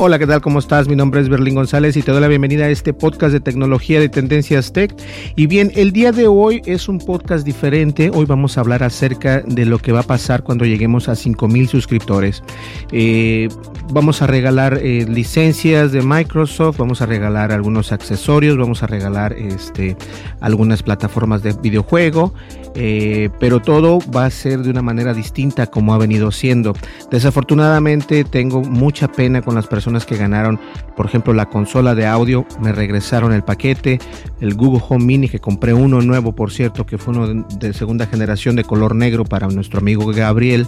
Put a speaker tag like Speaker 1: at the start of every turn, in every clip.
Speaker 1: Hola, ¿qué tal? ¿Cómo estás? Mi nombre es Berlín González y te doy la bienvenida a este podcast de tecnología de Tendencias Tech. Y bien, el día de hoy es un podcast diferente. Hoy vamos a hablar acerca de lo que va a pasar cuando lleguemos a 5000 suscriptores. Eh, vamos a regalar eh, licencias de Microsoft, vamos a regalar algunos accesorios, vamos a regalar este, algunas plataformas de videojuego. Eh, pero todo va a ser de una manera distinta como ha venido siendo. Desafortunadamente tengo mucha pena con las personas que ganaron, por ejemplo, la consola de audio, me regresaron el paquete, el Google Home Mini que compré uno nuevo, por cierto, que fue uno de, segunda generación de color negro para nuestro amigo Gabriel.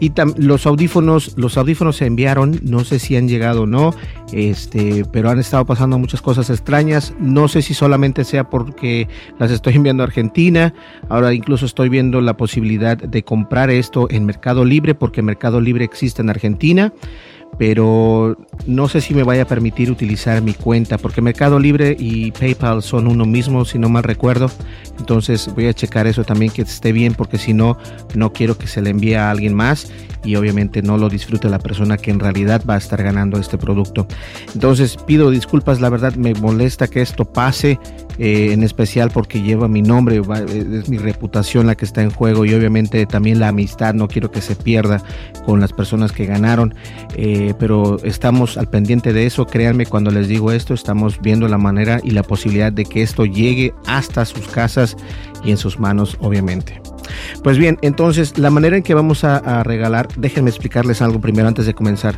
Speaker 1: Y los audífonos, los audífonos se enviaron, no sé si han llegado o no, este, pero han estado pasando muchas cosas extrañas, no sé si solamente sea porque las estoy enviando a Argentina, ahora incluso estoy viendo la posibilidad de comprar esto en Mercado Libre porque Mercado Libre existe en Argentina pero no sé si me vaya a permitir utilizar mi cuenta porque Mercado Libre y PayPal son uno mismo si no mal recuerdo. Entonces voy a checar eso también que esté bien porque si no no quiero que se le envíe a alguien más y obviamente no lo disfrute la persona que en realidad va a estar ganando este producto. Entonces pido disculpas la verdad me molesta que esto pase eh, en especial porque lleva mi nombre, es mi reputación la que está en juego y obviamente también la amistad, no quiero que se pierda con las personas que ganaron, eh, pero estamos al pendiente de eso, créanme cuando les digo esto, estamos viendo la manera y la posibilidad de que esto llegue hasta sus casas y en sus manos, obviamente. Pues bien, entonces la manera en que vamos a, regalar, déjenme explicarles algo primero antes de comenzar.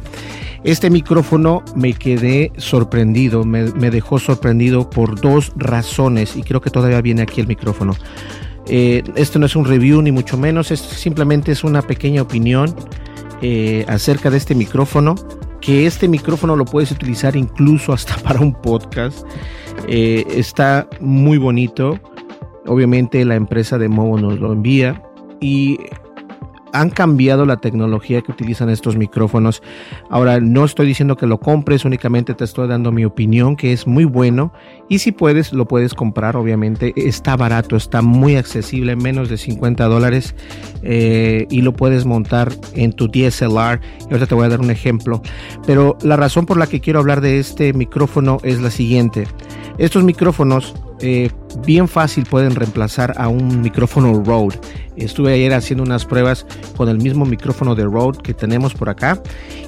Speaker 1: Este micrófono me quedé sorprendido, me, dejó sorprendido por dos razones y creo que todavía viene aquí el micrófono. Eh, esto no es un review ni mucho menos, simplemente es una pequeña opinión eh, acerca de este micrófono, que este micrófono lo puedes utilizar incluso hasta para un podcast. Eh, está muy bonito, obviamente la empresa de Movo nos lo envía y han cambiado la tecnología que utilizan estos micrófonos. Ahora, no estoy diciendo que lo compres, únicamente te estoy dando mi opinión, que es muy bueno. Y si puedes, lo puedes comprar, obviamente. Está barato, está muy accesible, menos de 50 dólares. Eh, y lo puedes montar en tu DSLR. Y ahorita te voy a dar un ejemplo. Pero la razón por la que quiero hablar de este micrófono es la siguiente. Estos micrófonos eh, bien fácil pueden reemplazar a un micrófono Rode. Estuve ayer haciendo unas pruebas con el mismo micrófono de Rode que tenemos por acá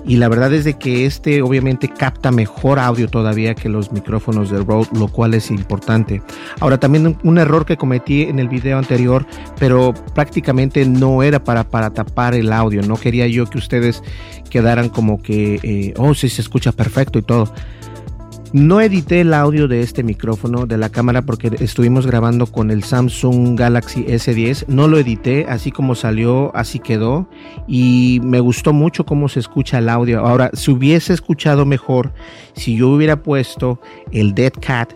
Speaker 1: y la verdad es de que este obviamente capta mejor audio todavía que los micrófonos de Rode, lo cual es importante. Ahora también un error que cometí en el video anterior, pero prácticamente no era para, para tapar el audio, no quería yo que ustedes quedaran como que, eh, oh, sí se escucha perfecto y todo. No edité el audio de este micrófono de la cámara porque estuvimos grabando con el Samsung Galaxy S10. No lo edité, así como salió, así quedó. Y me gustó mucho cómo se escucha el audio. Ahora, si hubiese escuchado mejor, si yo hubiera puesto el Dead Cat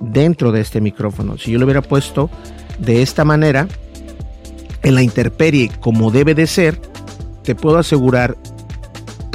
Speaker 1: dentro de este micrófono, si yo lo hubiera puesto de esta manera, en la interperie como debe de ser, te puedo asegurar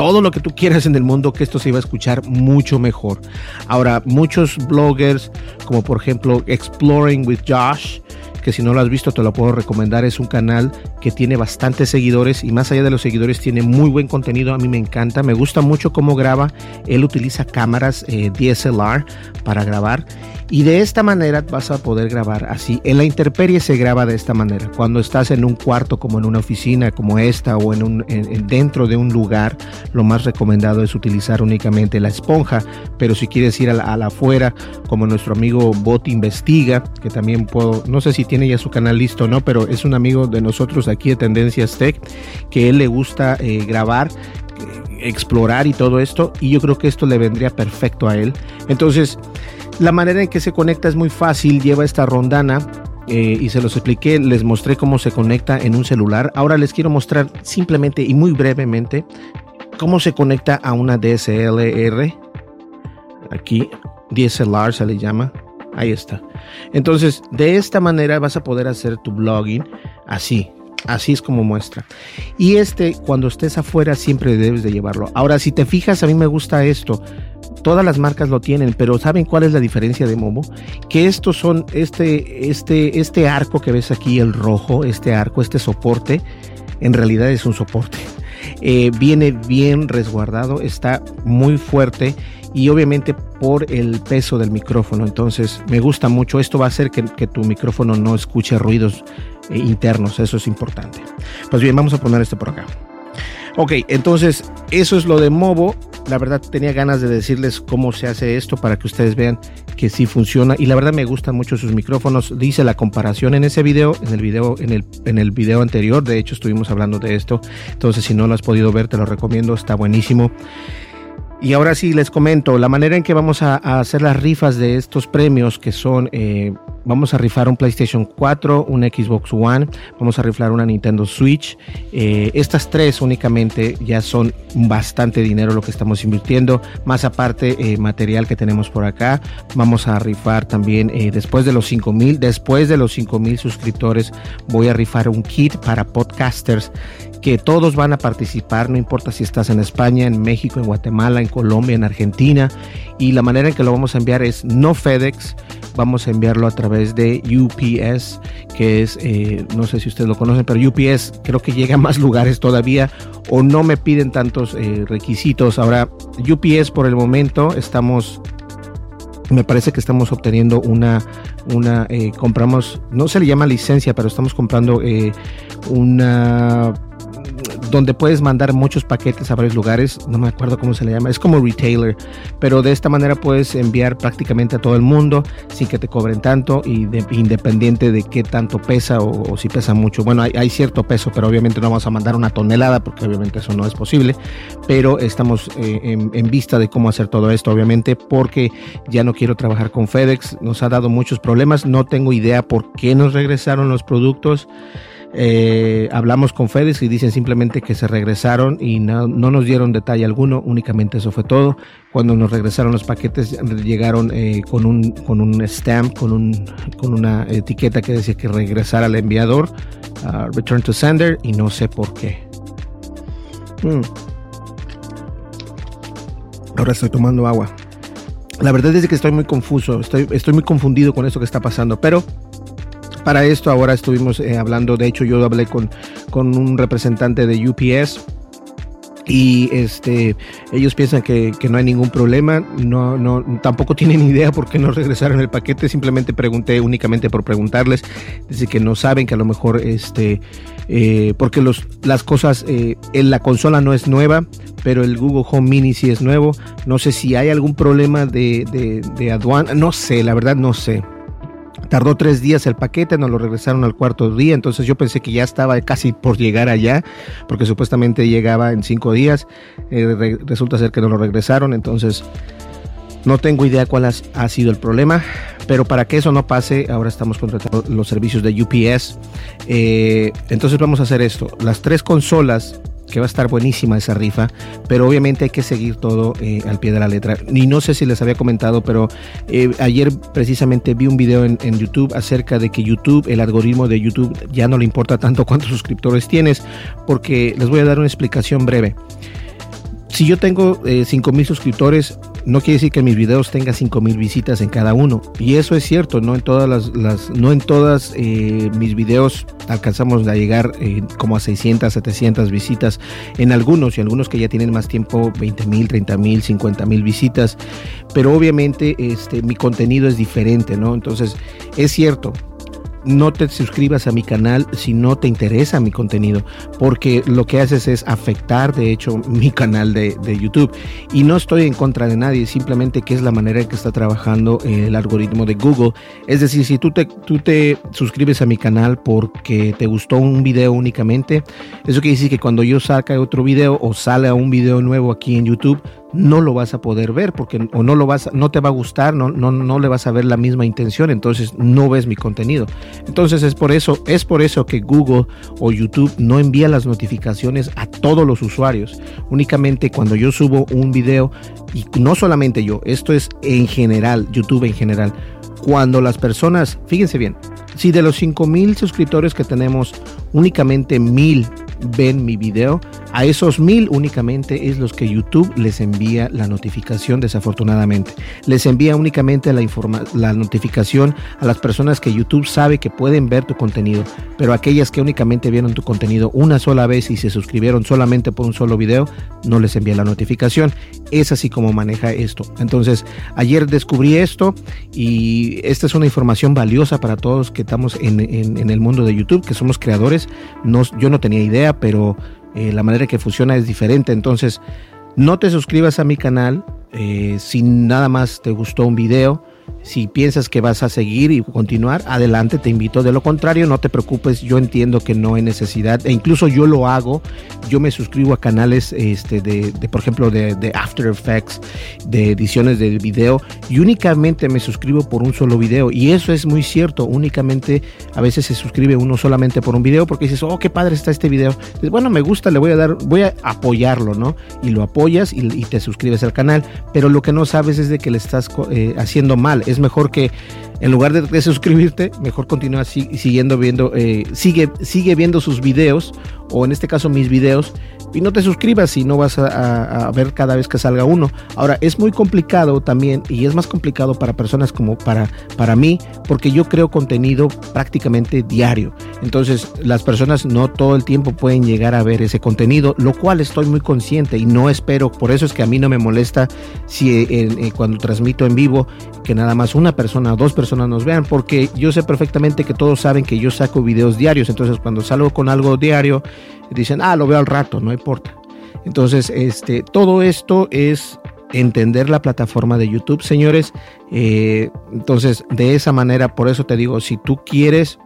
Speaker 1: todo lo que tú quieras en el mundo que esto se iba a escuchar mucho mejor. Ahora, muchos bloggers, como por ejemplo Exploring with Josh, que si no lo has visto te lo puedo recomendar. Es un canal que tiene bastantes seguidores y más allá de los seguidores tiene muy buen contenido. A mí me encanta, me gusta mucho cómo graba. Él utiliza cámaras eh, DSLR para grabar y de esta manera vas a poder grabar así. En la interperie se graba de esta manera. Cuando estás en un cuarto como en una oficina como esta o en un, dentro de un lugar, lo más recomendado es utilizar únicamente la esponja. Pero si quieres ir a la, afuera, como nuestro amigo Bot Investiga, que también puedo, no sé si tiene ya su canal listo o no, pero es un amigo de nosotros aquí de Tendencias Tech, que él le gusta eh, grabar eh, explorar y todo esto y yo creo que esto le vendría perfecto a él entonces la manera en que se conecta es muy fácil, lleva esta rondana eh, y se los expliqué, les mostré cómo se conecta en un celular. Ahora les quiero mostrar simplemente y muy brevemente cómo se conecta a una DSLR. Aquí, DSLR se le llama. Ahí está. Entonces, de esta manera vas a poder hacer tu blogging así. Así es como muestra. Y este, cuando estés afuera, siempre debes de llevarlo. Ahora, si te fijas, a mí me gusta esto. Todas las marcas lo tienen, pero ¿saben cuál es la diferencia de Momo? Que estos son, este, este, este arco que ves aquí, el rojo, este arco, este soporte, en realidad es un soporte. Eh, viene bien resguardado, está muy fuerte y obviamente por el peso del micrófono. Entonces me gusta mucho. Esto va a hacer que, tu micrófono no escuche ruidos eh, internos. Eso es importante. Pues bien, vamos a poner esto por acá. Ok, entonces eso es lo de Movo. La verdad tenía ganas de decirles cómo se hace esto para que ustedes vean que sí funciona y la verdad me gustan mucho sus micrófonos. Dice la comparación en ese video, en el video en el en el video anterior, de hecho estuvimos hablando de esto. Entonces si no lo has podido ver te lo recomiendo, está buenísimo. Y ahora sí les comento la manera en que vamos a, hacer las rifas de estos premios que son, eh, vamos a rifar un PlayStation 4, un Xbox One, vamos a rifar una Nintendo Switch. Eh, estas tres únicamente ya son bastante dinero lo que estamos invirtiendo, más aparte eh, material que tenemos por acá. Vamos a rifar también después de los 5 mil, después de los 5 mil suscriptores voy a rifar un kit para podcasters que todos van a participar, no importa si estás en España, en México, en Guatemala, en Colombia, en Argentina. Y la manera en que lo vamos a enviar es no FedEx, vamos a enviarlo a través de UPS, que es, eh, no sé si ustedes lo conocen, pero UPS creo que llega a más lugares todavía o no me piden tantos eh, requisitos. Ahora, UPS por el momento estamos me parece que estamos obteniendo una, una eh, compramos, no se le llama licencia, pero estamos comprando una donde puedes mandar muchos paquetes a varios lugares, no me acuerdo cómo se le llama, es como retailer, pero de esta manera puedes enviar prácticamente a todo el mundo sin que te cobren tanto y independiente de qué tanto pesa o, si pesa mucho. Bueno, hay, cierto peso, pero obviamente no vamos a mandar una tonelada porque obviamente eso no es posible, pero estamos eh, en, en vista de cómo hacer todo esto, obviamente, porque ya no quiero trabajar con FedEx, nos ha dado muchos problemas, no tengo idea por qué nos regresaron los productos. Eh, hablamos con FedEx y dicen simplemente que se regresaron y no, nos dieron detalle alguno, únicamente eso fue todo. Cuando nos regresaron los paquetes llegaron eh, con, un, con un stamp, con, un, con una etiqueta que decía que regresara al enviador, return to sender, y no sé por qué. Hmm. Ahora estoy tomando agua. La verdad es que estoy muy confuso, estoy, estoy muy confundido con eso que está pasando, pero para esto ahora estuvimos eh, hablando, de hecho yo hablé con, con un representante de UPS y este ellos piensan que, no hay ningún problema no no tampoco tienen idea por qué no regresaron el paquete simplemente pregunté únicamente por preguntarles dice que no saben que a lo mejor este eh, porque los las cosas eh, en la consola no es nueva pero el Google Home Mini sí es nuevo. No sé si hay algún problema de, de, de aduana no sé la verdad no sé Tardó tres días el paquete, nos lo regresaron al cuarto día, entonces yo pensé que ya estaba casi por llegar allá, porque supuestamente llegaba en cinco días. Eh, resulta ser que no lo regresaron, entonces no tengo idea cuál ha, sido el problema, pero para que eso no pase, ahora estamos contratando los servicios de UPS. Eh, entonces vamos a hacer esto. Las tres consolas que va a estar buenísima esa rifa, pero obviamente hay que seguir todo eh, al pie de la letra. Y no sé si les había comentado, pero eh, ayer precisamente vi un video en, YouTube acerca de que YouTube, el algoritmo de YouTube, ya no le importa tanto cuántos suscriptores tienes, porque les voy a dar una explicación breve. Si yo tengo eh, 5 mil suscriptores, no quiere decir que mis videos tengan 5000 visitas en cada uno. Y eso es cierto, no en todas las, no en todas eh, mis videos alcanzamos a llegar eh, como a 600, 700 visitas. En algunos y algunos que ya tienen más tiempo, 20 mil, 30 mil, 50 mil visitas. Pero obviamente este, mi contenido es diferente, ¿no? Entonces, es cierto, no te suscribas a mi canal si no te interesa mi contenido, porque lo que haces es afectar, de hecho, mi canal de, YouTube. Y no estoy en contra de nadie, simplemente que es la manera en que está trabajando el algoritmo de Google. Es decir, si tú te, tú te suscribes a mi canal porque te gustó un video únicamente, eso quiere decir que cuando yo saque otro video o sale un video nuevo aquí en YouTube, no lo vas a poder ver porque o no lo vas no te va a gustar, no, no, no le vas a ver la misma intención, entonces no ves mi contenido. Entonces es por eso, es por eso que Google o YouTube no envía las notificaciones a todos los usuarios. Únicamente cuando yo subo un video y no solamente yo, esto es en general, YouTube en general. Cuando las personas, fíjense bien, si de los 5000 suscriptores que tenemos, únicamente 1000 ven mi video, a esos mil únicamente es los que YouTube les envía la notificación, desafortunadamente. Les envía únicamente la, la notificación a las personas que YouTube sabe que pueden ver tu contenido, pero aquellas que únicamente vieron tu contenido una sola vez y se suscribieron solamente por un solo video, no les envía la notificación. Es así como maneja esto. Entonces, ayer descubrí esto y esta es una información valiosa para todos que estamos en, el mundo de YouTube, que somos creadores. No, yo no tenía idea, pero eh, la manera que funciona es diferente. Entonces, no te suscribas a mi canal eh, si nada más te gustó un video si piensas que vas a seguir y continuar, adelante, te invito. De lo contrario, no te preocupes, yo entiendo que no hay necesidad, e incluso yo lo hago. Yo me suscribo a canales, este, de, por ejemplo, de, After Effects, de ediciones de video, y únicamente me suscribo por un solo video. Y eso es muy cierto, únicamente a veces se suscribe uno solamente por un video porque dices, oh, qué padre está este video. bueno, me gusta, le voy a dar, voy a apoyarlo, ¿no? Y lo apoyas y, te suscribes al canal, pero lo que no sabes es de que le estás eh, haciendo mal es mejor que en lugar de, suscribirte, mejor continúa siguiendo viendo, eh, sigue, sigue viendo sus videos, o en este caso mis videos, y no te suscribas si no vas a, ver cada vez que salga uno. Ahora, es muy complicado también, y es más complicado para personas como para, para mí, porque yo creo contenido prácticamente diario. Entonces, las personas no todo el tiempo pueden llegar a ver ese contenido, lo cual estoy muy consciente y no espero, por eso es que a mí no me molesta si eh, eh, cuando transmito en vivo, que nada más una persona o dos personas nos vean, porque yo sé perfectamente que todos saben que yo saco videos diarios, entonces cuando salgo con algo diario, dicen, ah, lo veo al rato, no importa. Entonces, este, todo esto es entender la plataforma de YouTube, señores. Eh, entonces, de esa manera, por eso te digo, si tú quieres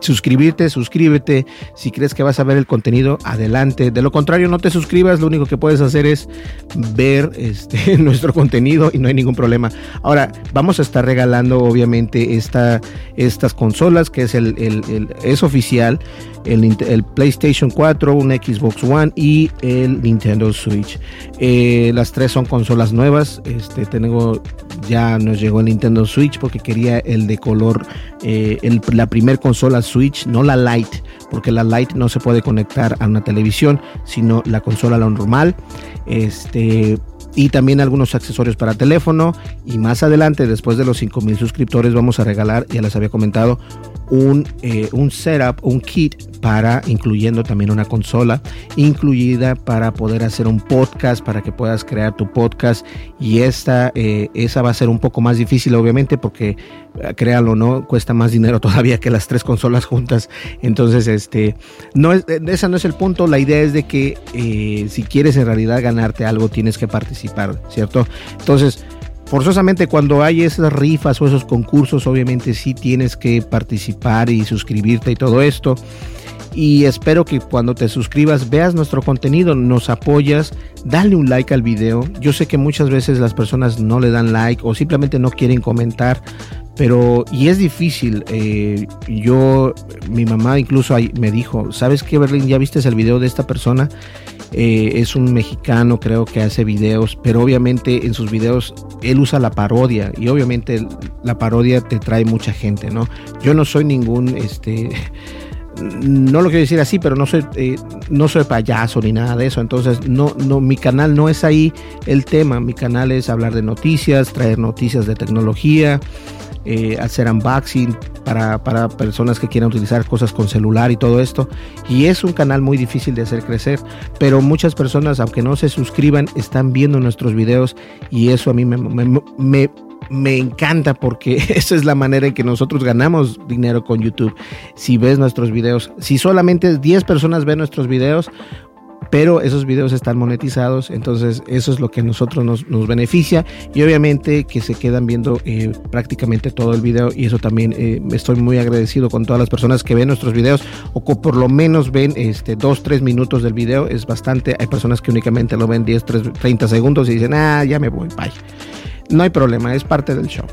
Speaker 1: suscribirte, suscríbete. Si crees que vas a ver el contenido, adelante. De lo contrario, no te suscribas. Lo único que puedes hacer es ver este, nuestro contenido y no hay ningún problema. Ahora, vamos a estar regalando, obviamente, esta, estas consolas que es, el, es oficial. El, PlayStation 4, un Xbox One y el Nintendo Switch. Eh, las tres son consolas nuevas. Este, tengo, ya nos llegó el Nintendo Switch porque quería el de color, eh, la primer consola Switch, no la Lite, porque la Lite no se puede conectar a una televisión, sino la consola la normal. Este y también algunos accesorios para teléfono y más adelante después de los 5000 suscriptores vamos a regalar ya les había comentado un, eh, un setup un kit para incluyendo también una consola incluida para poder hacer un podcast para que puedas crear tu podcast. Y esta eh, esa va a ser un poco más difícil obviamente porque eh, créalo no cuesta más dinero todavía que las tres consolas juntas. Entonces este no es esa no es el punto. La idea es de que si quieres en realidad ganarte algo tienes que participar ¿cierto? Entonces, forzosamente cuando hay esas rifas o esos concursos, obviamente sí tienes que participar y suscribirte y todo esto. Y espero que cuando te suscribas veas nuestro contenido, nos apoyas, dale un like al video. Yo sé que muchas veces las personas no le dan like o simplemente no quieren comentar, pero y es difícil. Eh, yo, mi mamá incluso me dijo, ¿sabes qué, Berlín? ¿Ya viste el video de esta persona? Eh, es un mexicano, creo que hace videos, pero obviamente en sus videos él usa la parodia y obviamente la parodia te trae mucha gente, ¿no? Yo no soy ningún, este, no lo quiero decir así, pero no soy, eh, no soy payaso ni nada de eso. Entonces, no, no, mi canal no es ahí el tema. Mi canal es hablar de noticias, traer noticias de tecnología, eh, hacer unboxing para, para, personas que quieran utilizar cosas con celular y todo esto. Y es un canal muy difícil de hacer crecer, pero muchas personas, aunque no se suscriban, están viendo nuestros videos y eso a mí me, me, me me encanta porque esa es la manera en que nosotros ganamos dinero con YouTube. Si ves nuestros videos, si solamente 10 personas ven nuestros videos, pero esos videos están monetizados, entonces eso es lo que a nosotros nos, beneficia y obviamente que se quedan viendo eh, prácticamente todo el video y eso también eh, estoy muy agradecido con todas las personas que ven nuestros videos o por lo menos ven este 2, 3 minutos del video, es bastante, hay personas que únicamente lo ven 10, 3, 30 segundos y dicen, ah, ya me voy, bye. No hay problema, es parte del show.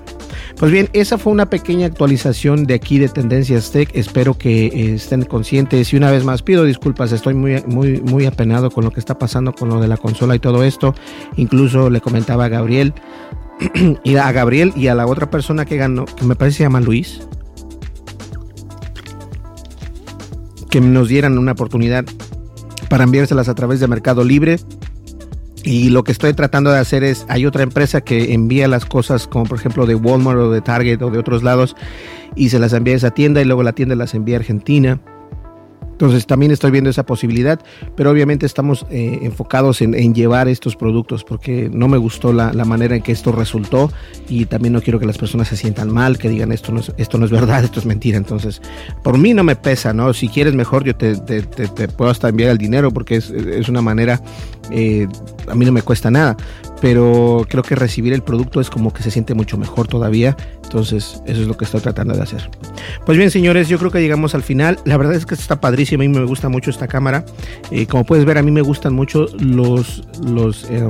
Speaker 1: Pues bien, esa fue una pequeña actualización de aquí de Tendencias Tech. Espero que eh, estén conscientes y una vez más pido disculpas. Estoy muy, muy, muy apenado con lo que está pasando con lo de la consola y todo esto. Incluso le comentaba a Gabriel y a Gabriel y a la otra persona que ganó, que me parece se llama Luis, que nos dieran una oportunidad para enviárselas a través de Mercado Libre y lo que estoy tratando de hacer es, hay otra empresa que envía las cosas como por ejemplo de Walmart o de Target o de otros lados y se las envía a esa tienda y luego la tienda las envía a Argentina entonces también estoy viendo esa posibilidad, pero obviamente estamos eh, enfocados en, llevar estos productos porque no me gustó la, manera en que esto resultó y también no quiero que las personas se sientan mal, que digan esto no es, esto no es verdad, esto es mentira. Entonces, por mí no me pesa, ¿no? Si quieres mejor, yo te, puedo hasta enviar el dinero porque es, una manera, eh, a mí no me cuesta nada, pero creo que recibir el producto es como que se siente mucho mejor todavía. Entonces, eso es lo que estoy tratando de hacer. Pues bien, señores, yo creo que llegamos al final. La verdad es que está padrísima. A mí me gusta mucho esta cámara. Eh, como puedes ver, a mí me gustan mucho los, los, eh,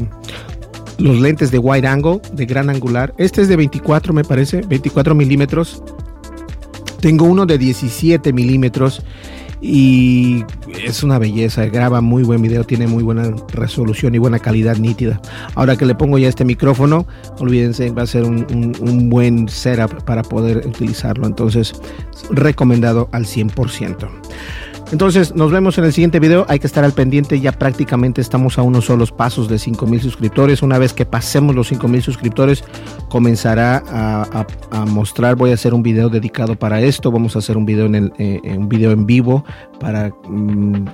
Speaker 1: los lentes de wide angle, de gran angular. Este es de 24, me parece, 24 milímetros. Tengo uno de 17 milímetros y es una belleza, graba muy buen video, tiene muy buena resolución y buena calidad nítida. Ahora que le pongo ya este micrófono, olvídense, va a ser un, buen setup para poder utilizarlo, entonces recomendado al 100%. Entonces, nos vemos en el siguiente video. Hay que estar al pendiente. Ya prácticamente estamos a unos solos pasos de 5000 suscriptores. Una vez que pasemos los 5000 suscriptores, comenzará a, mostrar. Voy a hacer un video dedicado para esto. Vamos a hacer un video en, eh, un video en vivo para. Mm,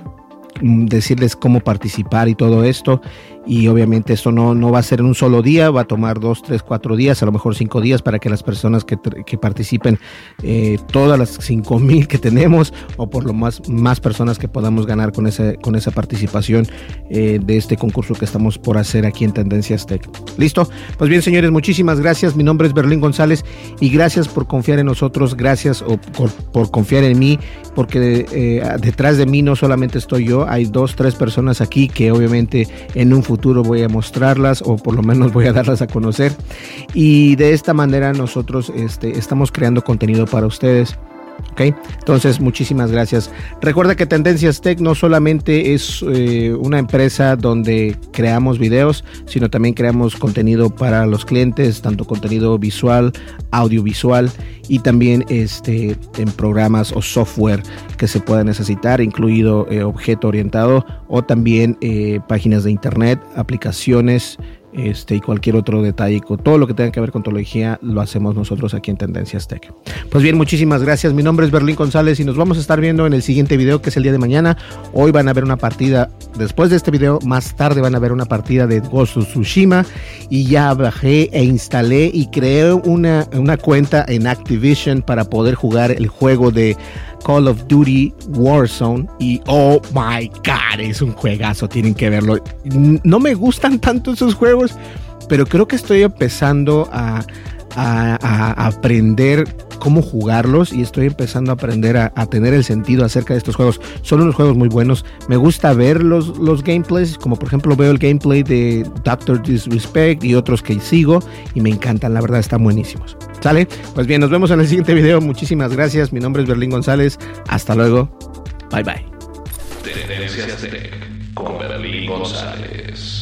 Speaker 1: decirles cómo participar y todo esto. Y obviamente esto no, no va a ser en un solo día, va a tomar dos, tres, cuatro días, a lo mejor cinco días para que las personas que, que participen, eh, todas las cinco mil que tenemos, o por lo más, más personas que podamos ganar con, ese, con esa participación eh, de este concurso que estamos por hacer aquí en Tendencias Tech. ¿Listo? Pues bien, señores, muchísimas gracias. Mi nombre es Berlín González y gracias por confiar en nosotros, gracias por, por confiar en mí, porque eh, detrás de mí no solamente estoy yo, hay dos, tres personas aquí que obviamente en un futuro voy a mostrarlas o por lo menos voy a darlas a conocer. Y de esta manera nosotros este, estamos creando contenido para ustedes. ¿Ok? Entonces, muchísimas gracias. Recuerda que Tendencias Tech no solamente es eh, una empresa donde creamos videos, sino también creamos contenido para los clientes, tanto contenido visual, audiovisual y también este, en programas o software que se pueda necesitar, incluido eh, objeto orientado o también eh, páginas de internet, aplicaciones este, y cualquier otro detalle, todo lo que tenga que ver con tecnología, lo hacemos nosotros aquí en Tendencias Tech. Pues bien, muchísimas gracias. Mi nombre es Berlín González y nos vamos a estar viendo en el siguiente video, que es el día de mañana. Hoy van a ver una partida, después de este video, más tarde van a ver una partida de Ghost Tsushima y ya bajé e instalé y creé una, una cuenta en Activision para poder jugar el juego de Call of Duty Warzone y oh my god, es un juegazo, tienen que verlo. No me gustan tanto esos juegos, pero creo que estoy empezando a, aprender cómo jugarlos y estoy empezando a aprender a, tener el sentido acerca de estos juegos. Son unos juegos muy buenos. Me gusta ver los, los gameplays, como por ejemplo veo el gameplay de Doctor Disrespect y otros que sigo y me encantan, la verdad están buenísimos. ¿Sale? Pues bien, nos vemos en el siguiente video. Muchísimas gracias. Mi nombre es Berlín González. Hasta luego. Bye bye. con Berlín González.